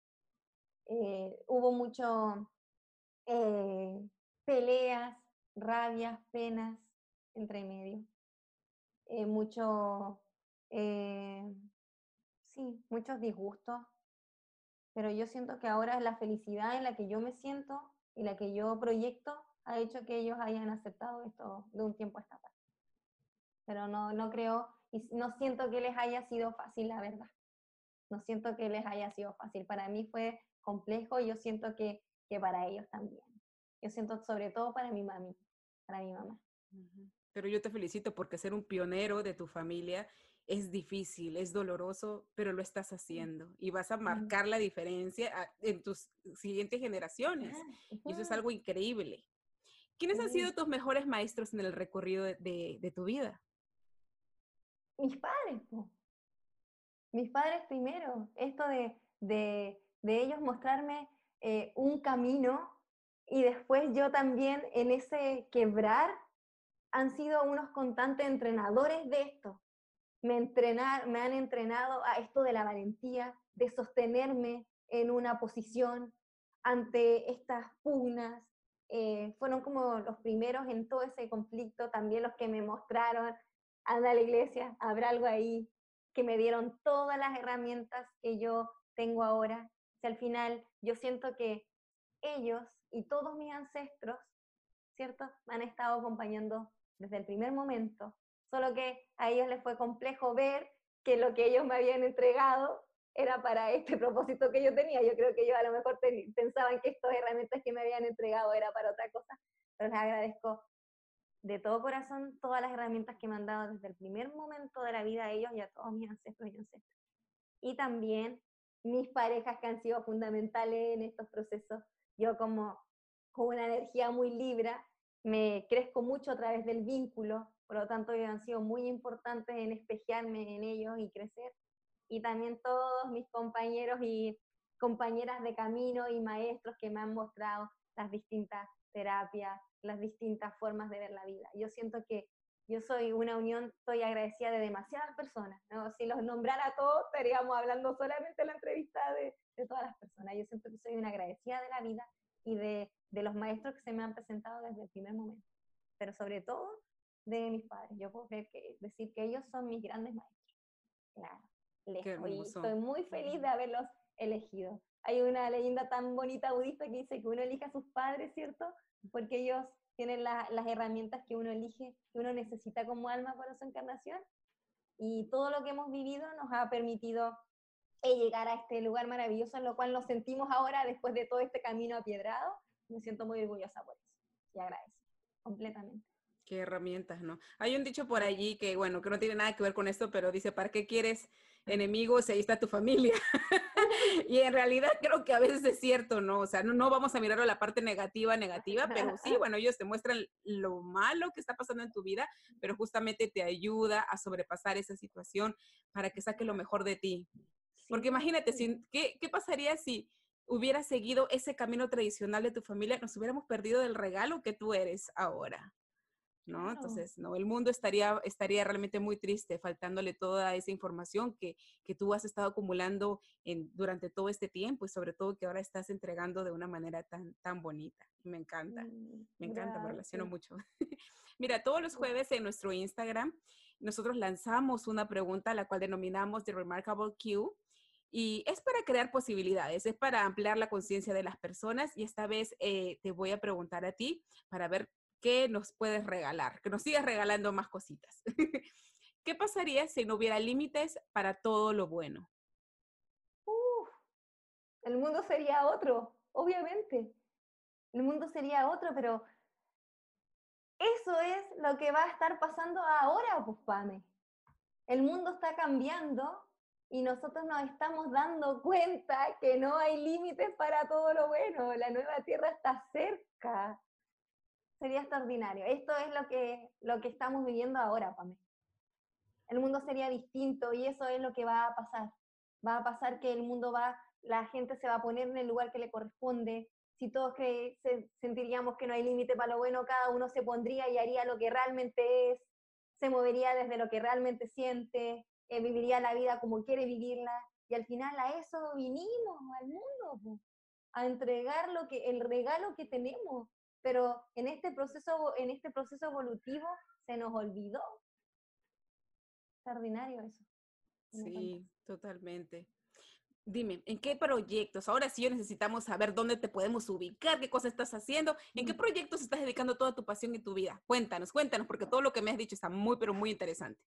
Eh, hubo mucho eh, peleas, rabias, penas entre medio. Eh, mucho, eh, sí, muchos disgustos, pero yo siento que ahora la felicidad en la que yo me siento y la que yo proyecto ha hecho que ellos hayan aceptado esto de un tiempo a esta parte. Pero no, no creo y no siento que les haya sido fácil, la verdad. No siento que les haya sido fácil. Para mí fue complejo y yo siento que, que para ellos también. Yo siento sobre todo para mi mami, para mi mamá. Pero yo te felicito porque ser un pionero de tu familia es difícil, es doloroso, pero lo estás haciendo y vas a marcar la diferencia en tus siguientes generaciones. Y eso es algo increíble. ¿Quiénes han sido tus mejores maestros en el recorrido de, tu vida? Mis padres, mis padres primero. Esto de, ellos mostrarme eh, un camino y después yo también en ese quebrar han sido unos constantes entrenadores de esto. Me, entrenar, me han entrenado a esto de la valentía, de sostenerme en una posición ante estas pugnas. Eh, fueron como los primeros en todo ese conflicto, también los que me mostraron, anda a la iglesia, habrá algo ahí, que me dieron todas las herramientas que yo tengo ahora. Si al final yo siento que ellos y todos mis ancestros, ¿cierto? Me han estado acompañando desde el primer momento, solo que a ellos les fue complejo ver que lo que ellos me habían entregado era para este propósito que yo tenía. Yo creo que ellos a lo mejor pensaban que estas herramientas que me habían entregado era para otra cosa, pero les agradezco de todo corazón todas las herramientas que me han dado desde el primer momento de la vida a ellos y a todos mis ancestros y ancestras. Y también mis parejas que han sido fundamentales en estos procesos yo como con una energía muy libra, me crezco mucho a través del vínculo, por lo tanto han sido muy importantes en espejearme en ellos y crecer. Y también todos mis compañeros y compañeras de camino y maestros que me han mostrado las distintas terapias, las distintas formas de ver la vida. Yo siento que yo soy una unión, estoy agradecida de demasiadas personas. ¿no? Si los nombrara todos, estaríamos hablando solamente en la entrevista de, de, todas las personas. Yo siento que soy una agradecida de la vida y de, de, los maestros que se me han presentado desde el primer momento. Pero sobre todo de mis padres. Yo puedo que, decir que ellos son mis grandes maestros. Claro, lejos. Y estoy muy feliz de haberlos elegido. Hay una leyenda tan bonita budista que dice que uno elige a sus padres, ¿cierto? Porque ellos tienen las herramientas que uno elige, que uno necesita como alma para su encarnación. Y todo lo que hemos vivido nos ha permitido eh, llegar a este lugar maravilloso en lo cual nos sentimos ahora después de todo este camino apiedrado. Me siento muy orgullosa por eso y agradezco completamente. Qué herramientas, ¿no? Hay un dicho por allí que, bueno, que no tiene nada que ver con esto, pero dice, ¿para qué quieres enemigos? Ahí está tu familia. y en realidad creo que a veces es cierto, ¿no? O sea, no, no vamos a mirarlo la parte negativa, negativa, pero sí, bueno, ellos te muestran lo malo que está pasando en tu vida, pero justamente te ayuda a sobrepasar esa situación para que saque lo mejor de ti. Porque imagínate, ¿qué, ¿qué pasaría si hubieras seguido ese camino tradicional de tu familia? Nos hubiéramos perdido del regalo que tú eres ahora. ¿no? Entonces, no, el mundo estaría, estaría realmente muy triste, faltándole toda esa información que, que tú has estado acumulando en, durante todo este tiempo y sobre todo que ahora estás entregando de una manera tan, tan bonita. Me encanta, mm, me encanta, me relaciono mucho. Mira, todos los jueves en nuestro Instagram nosotros lanzamos una pregunta, la cual denominamos The Remarkable Q. Y es para crear posibilidades, es para ampliar la conciencia de las personas y esta vez eh, te voy a preguntar a ti para ver ¿qué nos puedes regalar? Que nos sigas regalando más cositas. ¿Qué pasaría si no hubiera límites para todo lo bueno? El mundo sería otro, obviamente. El mundo sería otro, pero eso es lo que va a estar pasando ahora, pues, Pame. El mundo está cambiando y nosotros nos estamos dando cuenta que no hay límites para todo lo bueno. La nueva tierra está cerca sería extraordinario. Esto es lo que, lo que estamos viviendo ahora, Pame. El mundo sería distinto y eso es lo que va a pasar. Va a pasar que el mundo va, la gente se va a poner en el lugar que le corresponde. Si todos que sentiríamos que no hay límite para lo bueno, cada uno se pondría y haría lo que realmente es, se movería desde lo que realmente siente, eh, viviría la vida como quiere vivirla. Y al final a eso vinimos al mundo, a entregar lo que, el regalo que tenemos, pero en este proceso, en este proceso evolutivo se nos olvidó. Extraordinario eso. Sí, totalmente. Dime, ¿en qué proyectos? Ahora sí necesitamos saber dónde te podemos ubicar, qué cosas estás haciendo, en qué proyectos estás dedicando toda tu pasión y tu vida. Cuéntanos, cuéntanos, porque todo lo que me has dicho está muy, pero muy interesante.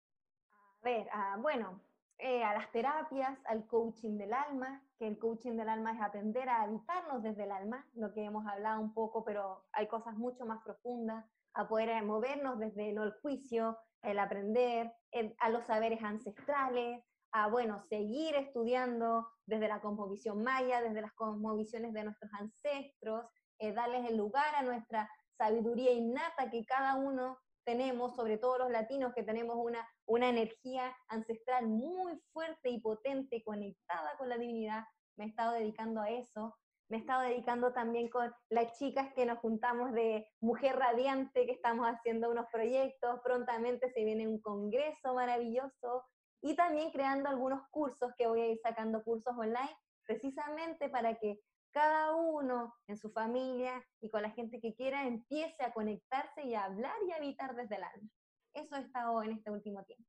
A ver, ah, bueno, eh, a las terapias, al coaching del alma, que el coaching del alma es aprender a habitarnos desde el alma, lo que hemos hablado un poco, pero hay cosas mucho más profundas, a poder eh, movernos desde el juicio, el aprender, a los saberes ancestrales, a, bueno, seguir estudiando desde la cosmovisión maya, desde las cosmovisiones de nuestros ancestros, eh, darles el lugar a nuestra sabiduría innata que cada uno tenemos, sobre todo los latinos, que tenemos una, una energía ancestral muy fuerte y potente, conectada con la divinidad. Me he estado dedicando a eso. Me he estado dedicando también con las chicas que nos juntamos de Mujer Radiante, que estamos haciendo unos proyectos. Prontamente se viene un congreso maravilloso. Y también creando algunos cursos que voy a ir sacando cursos online, precisamente para que cada uno en su familia y con la gente que quiera empiece a conectarse y a hablar y a habitar desde el alma. Eso he estado en este último tiempo.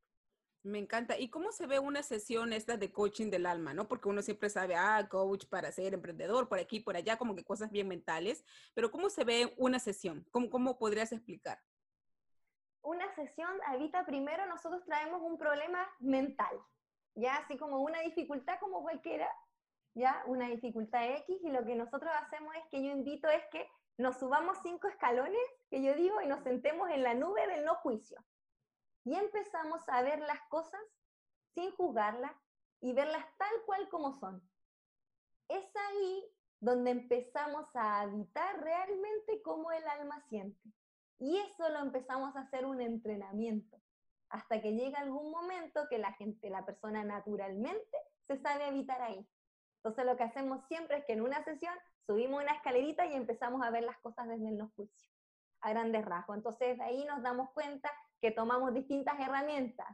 Me encanta. ¿Y cómo se ve una sesión esta de coaching del alma, no? Porque uno siempre sabe, ah, coach para ser emprendedor, por aquí, por allá, como que cosas bien mentales. Pero ¿cómo se ve una sesión? ¿Cómo, cómo podrías explicar? Una sesión, ahorita primero nosotros traemos un problema mental, ya así como una dificultad como cualquiera, ¿ya? Una dificultad X y lo que nosotros hacemos es que yo invito es que nos subamos cinco escalones, que yo digo, y nos sentemos en la nube del no juicio. Y empezamos a ver las cosas sin juzgarlas y verlas tal cual como son. Es ahí donde empezamos a habitar realmente cómo el alma siente. Y eso lo empezamos a hacer un entrenamiento, hasta que llega algún momento que la gente, la persona naturalmente se sabe evitar ahí. Entonces lo que hacemos siempre es que en una sesión subimos una escalerita y empezamos a ver las cosas desde el no juicio, a grandes rasgos. Entonces de ahí nos damos cuenta que tomamos distintas herramientas.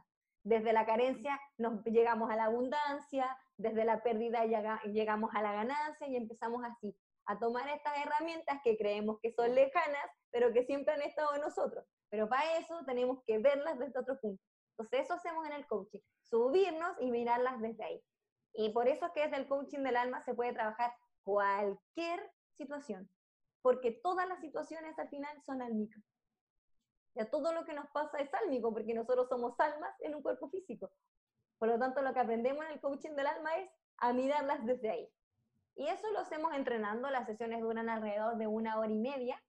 Desde la carencia nos llegamos a la abundancia, desde la pérdida llegamos a la ganancia y empezamos así a tomar estas herramientas que creemos que son lejanas, pero que siempre han estado en nosotros. Pero para eso tenemos que verlas desde otro punto. Entonces eso hacemos en el coaching, subirnos y mirarlas desde ahí. Y por eso es que desde el coaching del alma se puede trabajar cualquier situación, porque todas las situaciones al final son álmicas. Ya todo lo que nos pasa es álmico, porque nosotros somos almas en un cuerpo físico. Por lo tanto, lo que aprendemos en el coaching del alma es a mirarlas desde ahí. Y eso lo hacemos entrenando, las sesiones duran alrededor de una hora y media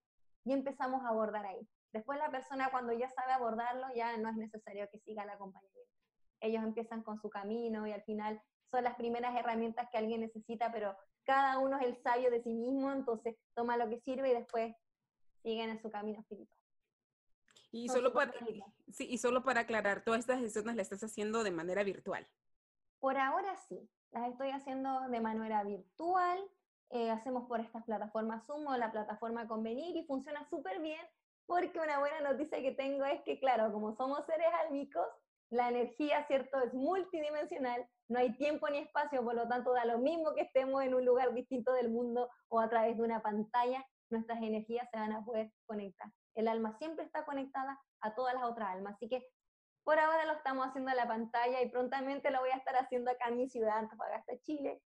y empezamos a abordar ahí. Después la persona cuando ya sabe abordarlo ya no es necesario que siga el acompañamiento. Ellos empiezan con su camino y al final son las primeras herramientas que alguien necesita, pero cada uno es el sabio de sí mismo, entonces toma lo que sirve y después siguen en su camino espiritual. Y solo, para, sí, y solo para aclarar, todas estas sesiones las estás haciendo de manera virtual. Por ahora sí, las estoy haciendo de manera virtual, eh, hacemos por estas plataformas Zoom o la plataforma Convenir y funciona súper bien porque una buena noticia que tengo es que, claro, como somos seres álmicos, la energía, ¿cierto?, es multidimensional, no hay tiempo ni espacio, por lo tanto da lo mismo que estemos en un lugar distinto del mundo o a través de una pantalla, nuestras energías se van a poder conectar. El alma siempre está conectada a todas las otras almas, así que por ahora lo estamos haciendo en la pantalla y prontamente lo voy a estar haciendo acá en mi ciudad, Antofagasta, Chile,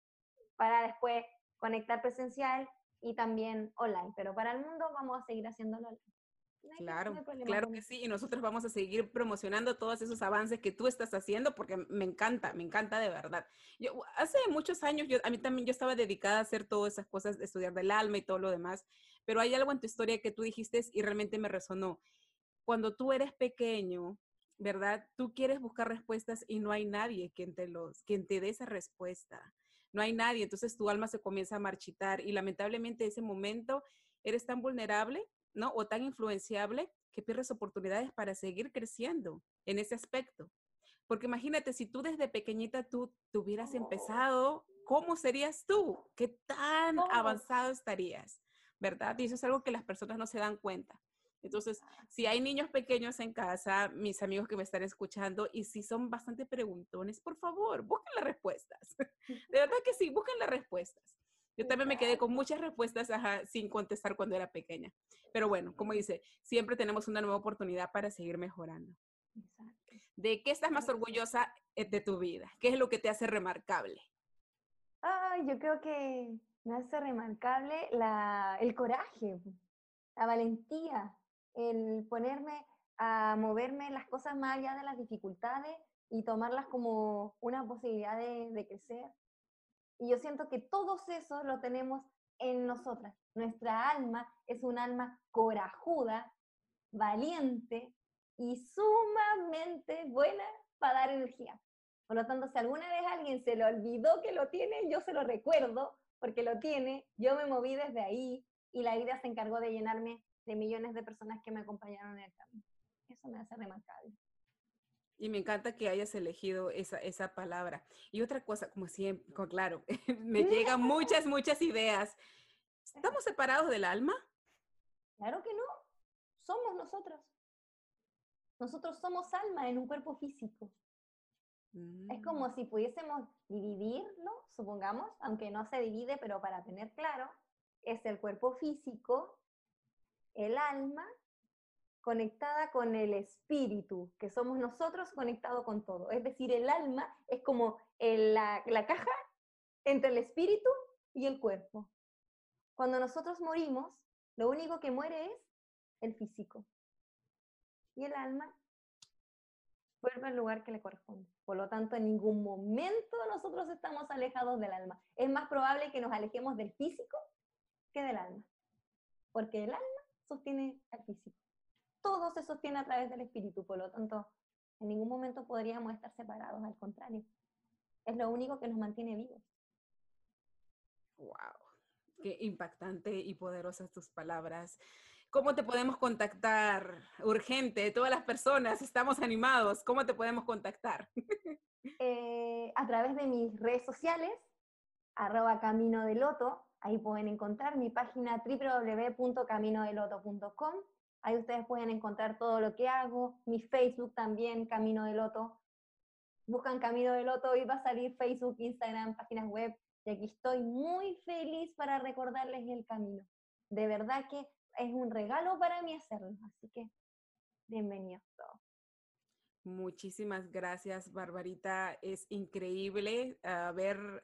para después conectar presencial y también online. Pero para el mundo vamos a seguir haciéndolo online. claro, claro que sí. Y nosotros vamos a seguir promocionando todos esos avances que tú estás haciendo porque me encanta, me encanta de verdad. Yo, hace muchos años, yo, a mí también yo estaba dedicada a hacer todas esas cosas, de estudiar del alma y todo lo demás, pero hay algo en tu historia que tú dijiste y realmente me resonó. Cuando tú eres pequeño, ¿verdad? Tú quieres buscar respuestas y no hay nadie quien te, los, quien te dé esa respuesta. No hay nadie, entonces tu alma se comienza a marchitar y lamentablemente ese momento eres tan vulnerable, ¿no? O tan influenciable que pierdes oportunidades para seguir creciendo en ese aspecto. Porque imagínate, si tú desde pequeñita tú hubieras empezado, ¿cómo serías tú? ¿Qué tan avanzado estarías? ¿Verdad? Y eso es algo que las personas no se dan cuenta. Entonces, si hay niños pequeños en casa, mis amigos que me están escuchando, y si son bastante preguntones, por favor, busquen las respuestas. De verdad que sí, busquen las respuestas. Yo también me quedé con muchas respuestas sin contestar cuando era pequeña. Pero bueno, como dice, siempre tenemos una nueva oportunidad para seguir mejorando. ¿De qué estás más orgullosa eh, de tu vida? ¿Qué es lo que te hace remarcable? Ay, yo creo que me hace remarcable la, el coraje, la valentía, el ponerme a moverme las cosas más allá de las dificultades y tomarlas como una posibilidad de, crecer. Y yo siento que todos esos lo tenemos en nosotras. Nuestra alma es un alma corajuda, valiente y sumamente buena para dar energía. Por lo tanto, si alguna vez alguien se le olvidó que lo tiene, yo se lo recuerdo porque lo tiene, yo me moví desde ahí y la vida se encargó de llenarme de millones de personas que me acompañaron en el camino. Eso me hace remarcable. Y me encanta que hayas elegido esa, esa palabra. Y otra cosa, como siempre, claro, me llegan muchas, muchas ideas. ¿Estamos separados del alma? Claro que no. Somos nosotros. Nosotros somos alma en un cuerpo físico. Es como mm. si pudiésemos dividirlo, supongamos, aunque no se divide, pero para tener claro, es el cuerpo físico el alma conectada con el espíritu, que somos nosotros conectados con todo. Es decir, el alma es como la caja entre el espíritu y el cuerpo. Cuando nosotros morimos, lo único que muere es el físico. Y el alma vuelve al lugar que le corresponde. Por lo tanto, en ningún momento nosotros estamos alejados del alma. Es más probable que nos alejemos del físico que del alma. Porque el alma sostiene al físico. Todo se sostiene a través del espíritu, por lo tanto, en ningún momento podríamos estar separados, al contrario. Es lo único que nos mantiene vivos. ¡Wow! Qué impactante y poderosas tus palabras. ¿Cómo te podemos contactar? Urgente, todas las personas estamos animados. ¿Cómo te podemos contactar? Eh, a través de mis redes sociales, arroba Camino de Loto, ahí pueden encontrar mi página www.caminodeloto.com. Ahí ustedes pueden encontrar todo lo que hago, mi Facebook también, Camino de Loto. Buscan Camino de Loto y va a salir Facebook, Instagram, páginas web. Y aquí estoy muy feliz para recordarles el camino. De verdad que es un regalo para mí hacerlo. Así que bienvenidos todos. Muchísimas gracias, Barbarita. Es increíble haber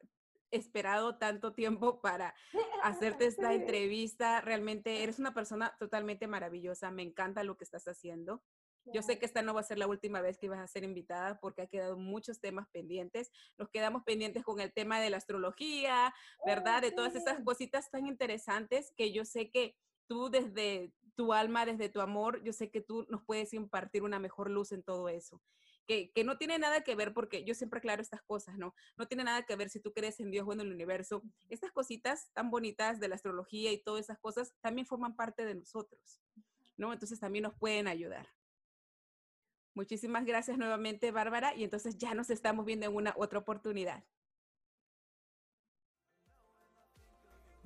esperado tanto tiempo para hacerte esta entrevista. Realmente eres una persona totalmente maravillosa. Me encanta lo que estás haciendo. Yo sé que esta no va a ser la última vez que vas a ser invitada porque ha quedado muchos temas pendientes. Nos quedamos pendientes con el tema de la astrología, ¿verdad? De todas esas cositas tan interesantes que yo sé que tú desde tu alma, desde tu amor, yo sé que tú nos puedes impartir una mejor luz en todo eso. Que, que, no tiene nada que ver, porque yo siempre aclaro estas cosas, ¿no? No tiene nada que ver si tú crees en Dios o en el universo. Estas cositas tan bonitas de la astrología y todas esas cosas también forman parte de nosotros, ¿no? Entonces también nos pueden ayudar. Muchísimas gracias nuevamente, Bárbara, y entonces ya nos estamos viendo en una otra oportunidad.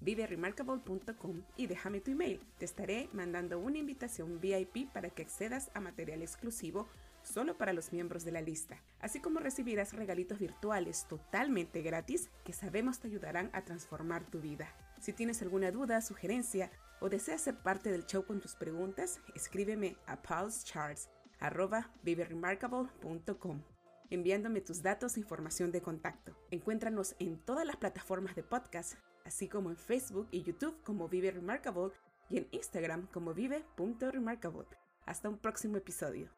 viveremarkable.com y déjame tu email. Te estaré mandando una invitación VIP para que accedas a material exclusivo solo para los miembros de la lista, así como recibirás regalitos virtuales totalmente gratis que sabemos te ayudarán a transformar tu vida. Si tienes alguna duda, sugerencia o deseas ser parte del show con tus preguntas, escríbeme a pulsecharts.viveremarkable.com enviándome tus datos e información de contacto. Encuéntranos en todas las plataformas de podcast así como en Facebook y YouTube como Vive Remarkable y en Instagram como vive.remarkable. Hasta un próximo episodio.